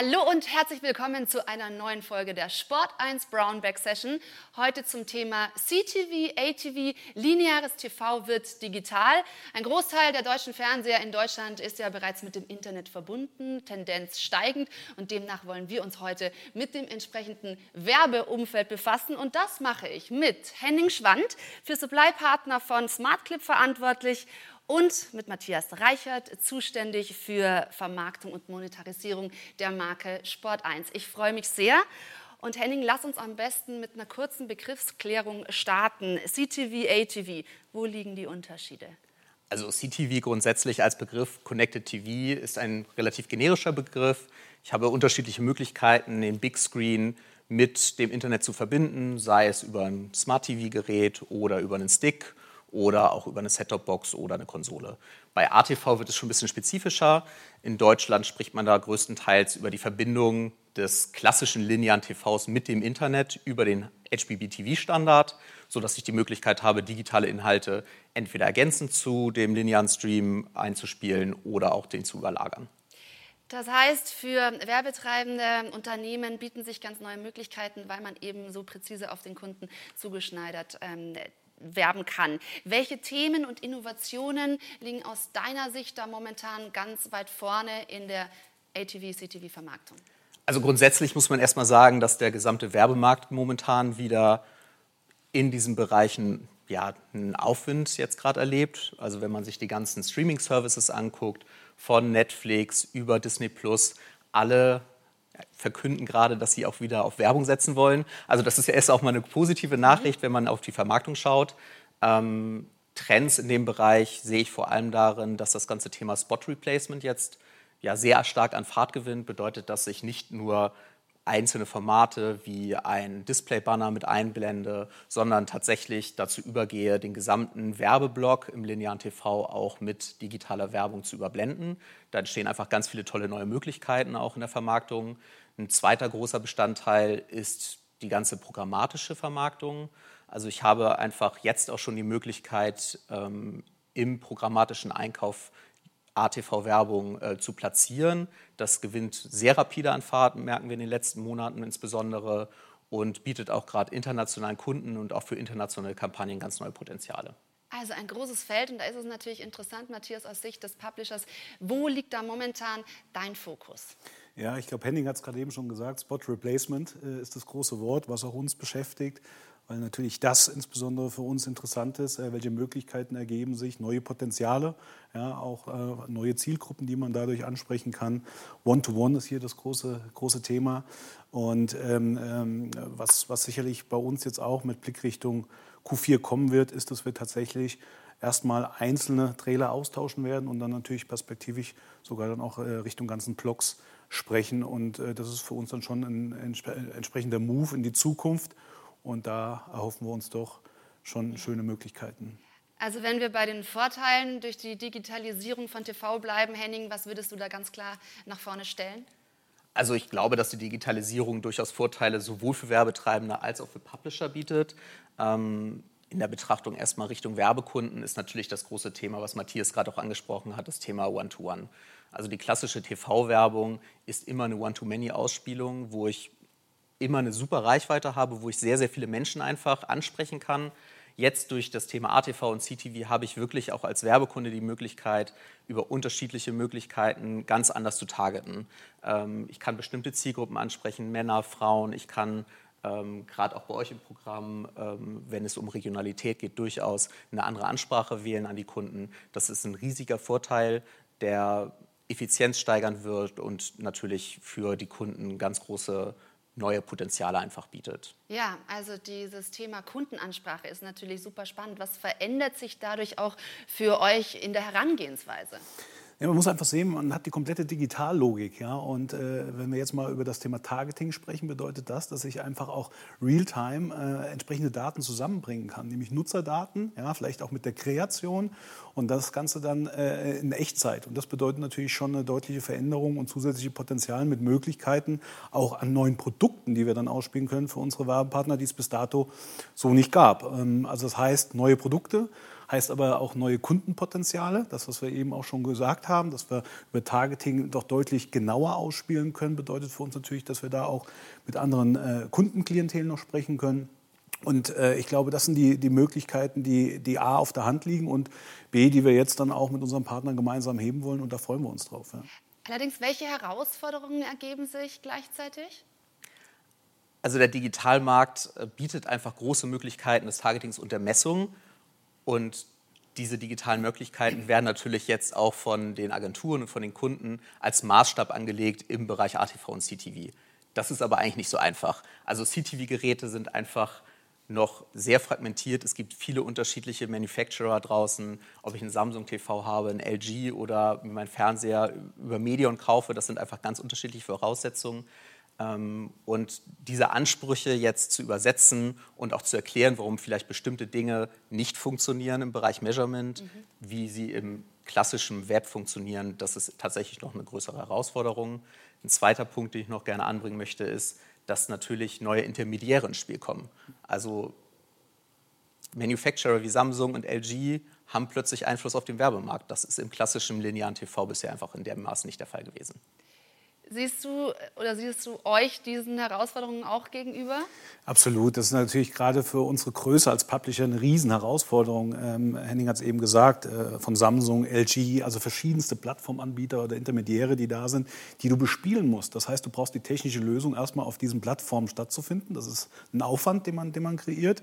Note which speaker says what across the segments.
Speaker 1: Hallo und herzlich willkommen zu einer neuen Folge der Sport 1 Brownback Session. Heute zum Thema CTV, ATV, lineares TV wird digital. Ein Großteil der deutschen Fernseher in Deutschland ist ja bereits mit dem Internet verbunden, Tendenz steigend und demnach wollen wir uns heute mit dem entsprechenden Werbeumfeld befassen und das mache ich mit Henning Schwand, für Supply-Partner von SmartClip verantwortlich und mit Matthias Reichert, zuständig für Vermarktung und Monetarisierung der Marke Sport 1. Ich freue mich sehr. Und Henning, lass uns am besten mit einer kurzen Begriffsklärung starten. CTV, ATV, wo liegen die Unterschiede?
Speaker 2: Also CTV grundsätzlich als Begriff, Connected TV, ist ein relativ generischer Begriff. Ich habe unterschiedliche Möglichkeiten, den Big Screen mit dem Internet zu verbinden, sei es über ein Smart TV-Gerät oder über einen Stick oder auch über eine Set-Top-Box oder eine Konsole. Bei ATV wird es schon ein bisschen spezifischer. In Deutschland spricht man da größtenteils über die Verbindung des klassischen linearen TVs mit dem Internet über den HBB-TV-Standard, sodass ich die Möglichkeit habe, digitale Inhalte entweder ergänzend zu dem linearen Stream einzuspielen oder auch den zu überlagern.
Speaker 1: Das heißt, für werbetreibende Unternehmen bieten sich ganz neue Möglichkeiten, weil man eben so präzise auf den Kunden zugeschneidert ähm, werben kann. Welche Themen und Innovationen liegen aus deiner Sicht da momentan ganz weit vorne in der ATV-CTV-Vermarktung?
Speaker 2: Also grundsätzlich muss man erstmal sagen, dass der gesamte Werbemarkt momentan wieder in diesen Bereichen ja, einen Aufwind jetzt gerade erlebt. Also wenn man sich die ganzen Streaming-Services anguckt, von Netflix über Disney Plus, alle verkünden gerade, dass sie auch wieder auf Werbung setzen wollen. Also das ist ja erst auch mal eine positive Nachricht, wenn man auf die Vermarktung schaut. Ähm, Trends in dem Bereich sehe ich vor allem darin, dass das ganze Thema Spot Replacement jetzt ja sehr stark an Fahrt gewinnt. Bedeutet, dass sich nicht nur einzelne Formate wie ein Display-Banner mit einblende, sondern tatsächlich dazu übergehe, den gesamten Werbeblock im linearen TV auch mit digitaler Werbung zu überblenden. Da entstehen einfach ganz viele tolle neue Möglichkeiten auch in der Vermarktung. Ein zweiter großer Bestandteil ist die ganze programmatische Vermarktung. Also ich habe einfach jetzt auch schon die Möglichkeit, ähm, im programmatischen Einkauf ATV-Werbung äh, zu platzieren. Das gewinnt sehr rapide an Fahrt, merken wir in den letzten Monaten insbesondere und bietet auch gerade internationalen Kunden und auch für internationale Kampagnen ganz neue Potenziale.
Speaker 1: Also ein großes Feld und da ist es natürlich interessant, Matthias, aus Sicht des Publishers, wo liegt da momentan dein Fokus?
Speaker 3: Ja, ich glaube, Henning hat es gerade eben schon gesagt, Spot Replacement äh, ist das große Wort, was auch uns beschäftigt weil natürlich das insbesondere für uns interessant ist, äh, welche Möglichkeiten ergeben sich, neue Potenziale, ja, auch äh, neue Zielgruppen, die man dadurch ansprechen kann. One-to-One -one ist hier das große, große Thema. Und ähm, ähm, was, was sicherlich bei uns jetzt auch mit Blickrichtung Q4 kommen wird, ist, dass wir tatsächlich erstmal einzelne Trailer austauschen werden und dann natürlich perspektivisch sogar dann auch äh, Richtung ganzen Blocks sprechen. Und das ist für uns dann schon ein entsprechender Move in die Zukunft. Und da erhoffen wir uns doch schon schöne Möglichkeiten.
Speaker 1: Also wenn wir bei den Vorteilen durch die Digitalisierung von TV bleiben, Henning, was würdest du da ganz klar nach vorne stellen?
Speaker 2: Also ich glaube, dass die Digitalisierung durchaus Vorteile sowohl für Werbetreibende als auch für Publisher bietet. Ähm, in der Betrachtung erstmal Richtung Werbekunden ist natürlich das große Thema, was Matthias gerade auch angesprochen hat, das Thema One-to-One. -One. Also die klassische TV-Werbung ist immer eine One-to-Many-Ausspielung, wo ich immer eine super Reichweite habe, wo ich sehr, sehr viele Menschen einfach ansprechen kann. Jetzt durch das Thema ATV und CTV habe ich wirklich auch als Werbekunde die Möglichkeit, über unterschiedliche Möglichkeiten ganz anders zu targeten. Ähm, ich kann bestimmte Zielgruppen ansprechen, Männer, Frauen. Ich kann ähm, gerade auch bei euch im Programm, ähm, wenn es um Regionalität geht, durchaus eine andere Ansprache wählen an die Kunden. Das ist ein riesiger Vorteil, der Effizienz steigern wird und natürlich für die Kunden ganz große neue Potenziale einfach bietet.
Speaker 1: Ja, also dieses Thema Kundenansprache ist natürlich super spannend. Was verändert sich dadurch auch für euch in der Herangehensweise?
Speaker 3: Ja, man muss einfach sehen, man hat die komplette Digitallogik. Ja? Und äh, wenn wir jetzt mal über das Thema Targeting sprechen, bedeutet das, dass ich einfach auch real-time äh, entsprechende Daten zusammenbringen kann, nämlich Nutzerdaten, ja, vielleicht auch mit der Kreation und das Ganze dann äh, in Echtzeit. Und das bedeutet natürlich schon eine deutliche Veränderung und zusätzliche Potenzial mit Möglichkeiten auch an neuen Produkten, die wir dann ausspielen können für unsere Werbepartner, die es bis dato so nicht gab. Ähm, also das heißt, neue Produkte heißt aber auch neue Kundenpotenziale, das, was wir eben auch schon gesagt haben, dass wir über Targeting doch deutlich genauer ausspielen können, bedeutet für uns natürlich, dass wir da auch mit anderen äh, Kundenklientelen noch sprechen können. Und äh, ich glaube, das sind die, die Möglichkeiten, die, die A auf der Hand liegen und B, die wir jetzt dann auch mit unseren Partnern gemeinsam heben wollen. Und da freuen wir uns drauf. Ja.
Speaker 1: Allerdings, welche Herausforderungen ergeben sich gleichzeitig?
Speaker 2: Also der Digitalmarkt äh, bietet einfach große Möglichkeiten des Targetings und der Messung. Und diese digitalen Möglichkeiten werden natürlich jetzt auch von den Agenturen und von den Kunden als Maßstab angelegt im Bereich ATV und CTV. Das ist aber eigentlich nicht so einfach. Also CTV-Geräte sind einfach noch sehr fragmentiert. Es gibt viele unterschiedliche Manufacturer draußen. Ob ich einen Samsung TV habe, einen LG oder meinen Fernseher über Medion kaufe, das sind einfach ganz unterschiedliche Voraussetzungen. Ähm, und diese Ansprüche jetzt zu übersetzen und auch zu erklären, warum vielleicht bestimmte Dinge nicht funktionieren im Bereich Measurement, mhm. wie sie im klassischen Web funktionieren, das ist tatsächlich noch eine größere Herausforderung. Ein zweiter Punkt, den ich noch gerne anbringen möchte, ist, dass natürlich neue Intermediäre ins Spiel kommen. Also Manufacturer wie Samsung und LG haben plötzlich Einfluss auf den Werbemarkt. Das ist im klassischen linearen TV bisher einfach in dem Maß nicht der Fall gewesen.
Speaker 1: Siehst du oder siehst du euch diesen Herausforderungen auch gegenüber?
Speaker 3: Absolut. Das ist natürlich gerade für unsere Größe als Publisher eine Riesenherausforderung. Ähm, Henning hat es eben gesagt, äh, von Samsung, LG, also verschiedenste Plattformanbieter oder Intermediäre, die da sind, die du bespielen musst. Das heißt, du brauchst die technische Lösung erstmal auf diesen Plattformen stattzufinden. Das ist ein Aufwand, den man, den man kreiert.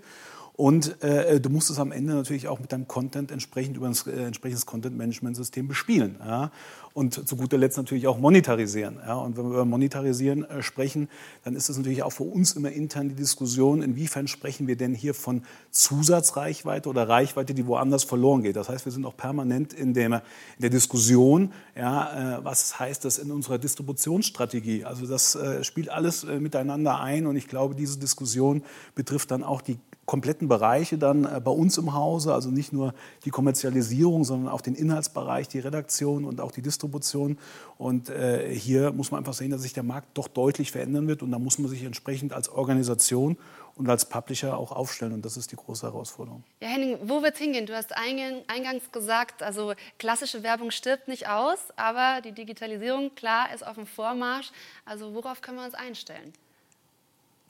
Speaker 3: Und äh, du musst es am Ende natürlich auch mit deinem Content entsprechend über ein äh, entsprechendes Content-Management-System bespielen. Ja? Und zu guter Letzt natürlich auch monetarisieren. Ja? Und wenn wir über Monetarisieren äh, sprechen, dann ist es natürlich auch für uns immer intern die Diskussion, inwiefern sprechen wir denn hier von Zusatzreichweite oder Reichweite, die woanders verloren geht. Das heißt, wir sind auch permanent in der, in der Diskussion, ja, äh, was heißt das in unserer Distributionsstrategie. Also das äh, spielt alles äh, miteinander ein und ich glaube, diese Diskussion betrifft dann auch die kompletten Bereiche dann äh, bei uns im Hause, also nicht nur die Kommerzialisierung, sondern auch den Inhaltsbereich, die Redaktion und auch die Distribution. Und äh, hier muss man einfach sehen, dass sich der Markt doch deutlich verändern wird und da muss man sich entsprechend als Organisation und als Publisher auch aufstellen. Und das ist die große Herausforderung.
Speaker 1: Ja, Henning, wo wird es hingehen? Du hast eingangs gesagt, also klassische Werbung stirbt nicht aus, aber die Digitalisierung, klar, ist auf dem Vormarsch. Also worauf können wir uns einstellen?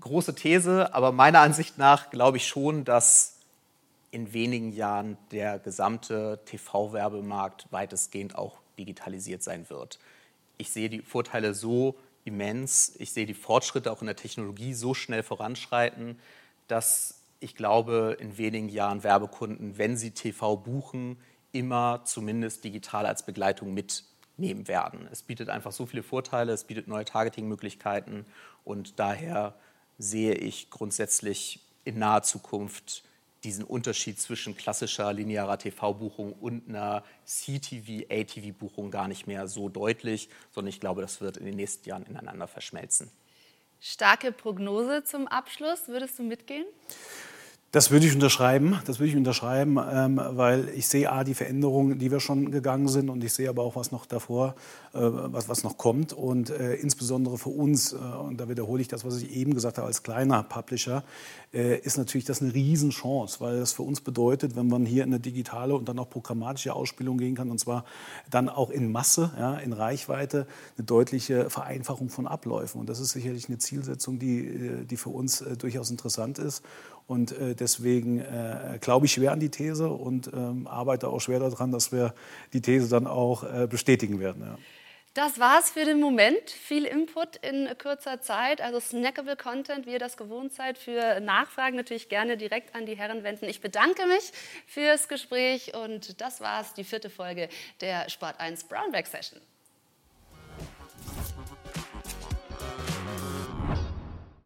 Speaker 2: Große These, aber meiner Ansicht nach glaube ich schon, dass in wenigen Jahren der gesamte TV-Werbemarkt weitestgehend auch digitalisiert sein wird. Ich sehe die Vorteile so immens, ich sehe die Fortschritte auch in der Technologie so schnell voranschreiten, dass ich glaube, in wenigen Jahren Werbekunden, wenn sie TV buchen, immer zumindest digital als Begleitung mitnehmen werden. Es bietet einfach so viele Vorteile, es bietet neue Targetingmöglichkeiten und daher sehe ich grundsätzlich in naher Zukunft diesen Unterschied zwischen klassischer linearer TV-Buchung und einer CTV, ATV-Buchung gar nicht mehr so deutlich, sondern ich glaube, das wird in den nächsten Jahren ineinander verschmelzen.
Speaker 1: Starke Prognose zum Abschluss, würdest du mitgehen?
Speaker 3: Das würde ich unterschreiben. Das würde ich unterschreiben, ähm, weil ich sehe A, die Veränderungen, die wir schon gegangen sind, und ich sehe aber auch, was noch davor, äh, was, was noch kommt. Und äh, insbesondere für uns, äh, und da wiederhole ich das, was ich eben gesagt habe, als kleiner Publisher, ist natürlich das eine Riesenchance, weil das für uns bedeutet, wenn man hier in eine digitale und dann auch programmatische Ausspielung gehen kann, und zwar dann auch in Masse, ja, in Reichweite, eine deutliche Vereinfachung von Abläufen. Und das ist sicherlich eine Zielsetzung, die, die für uns durchaus interessant ist. Und äh, deswegen äh, glaube ich schwer an die These und ähm, arbeite auch schwer daran, dass wir die These dann auch äh, bestätigen werden. Ja.
Speaker 1: Das war's für den Moment. Viel Input in kurzer Zeit, also snackable Content, wie ihr das gewohnt seid. Für Nachfragen natürlich gerne direkt an die Herren wenden. Ich bedanke mich fürs Gespräch und das war's, die vierte Folge der Sport 1 Brownback Session.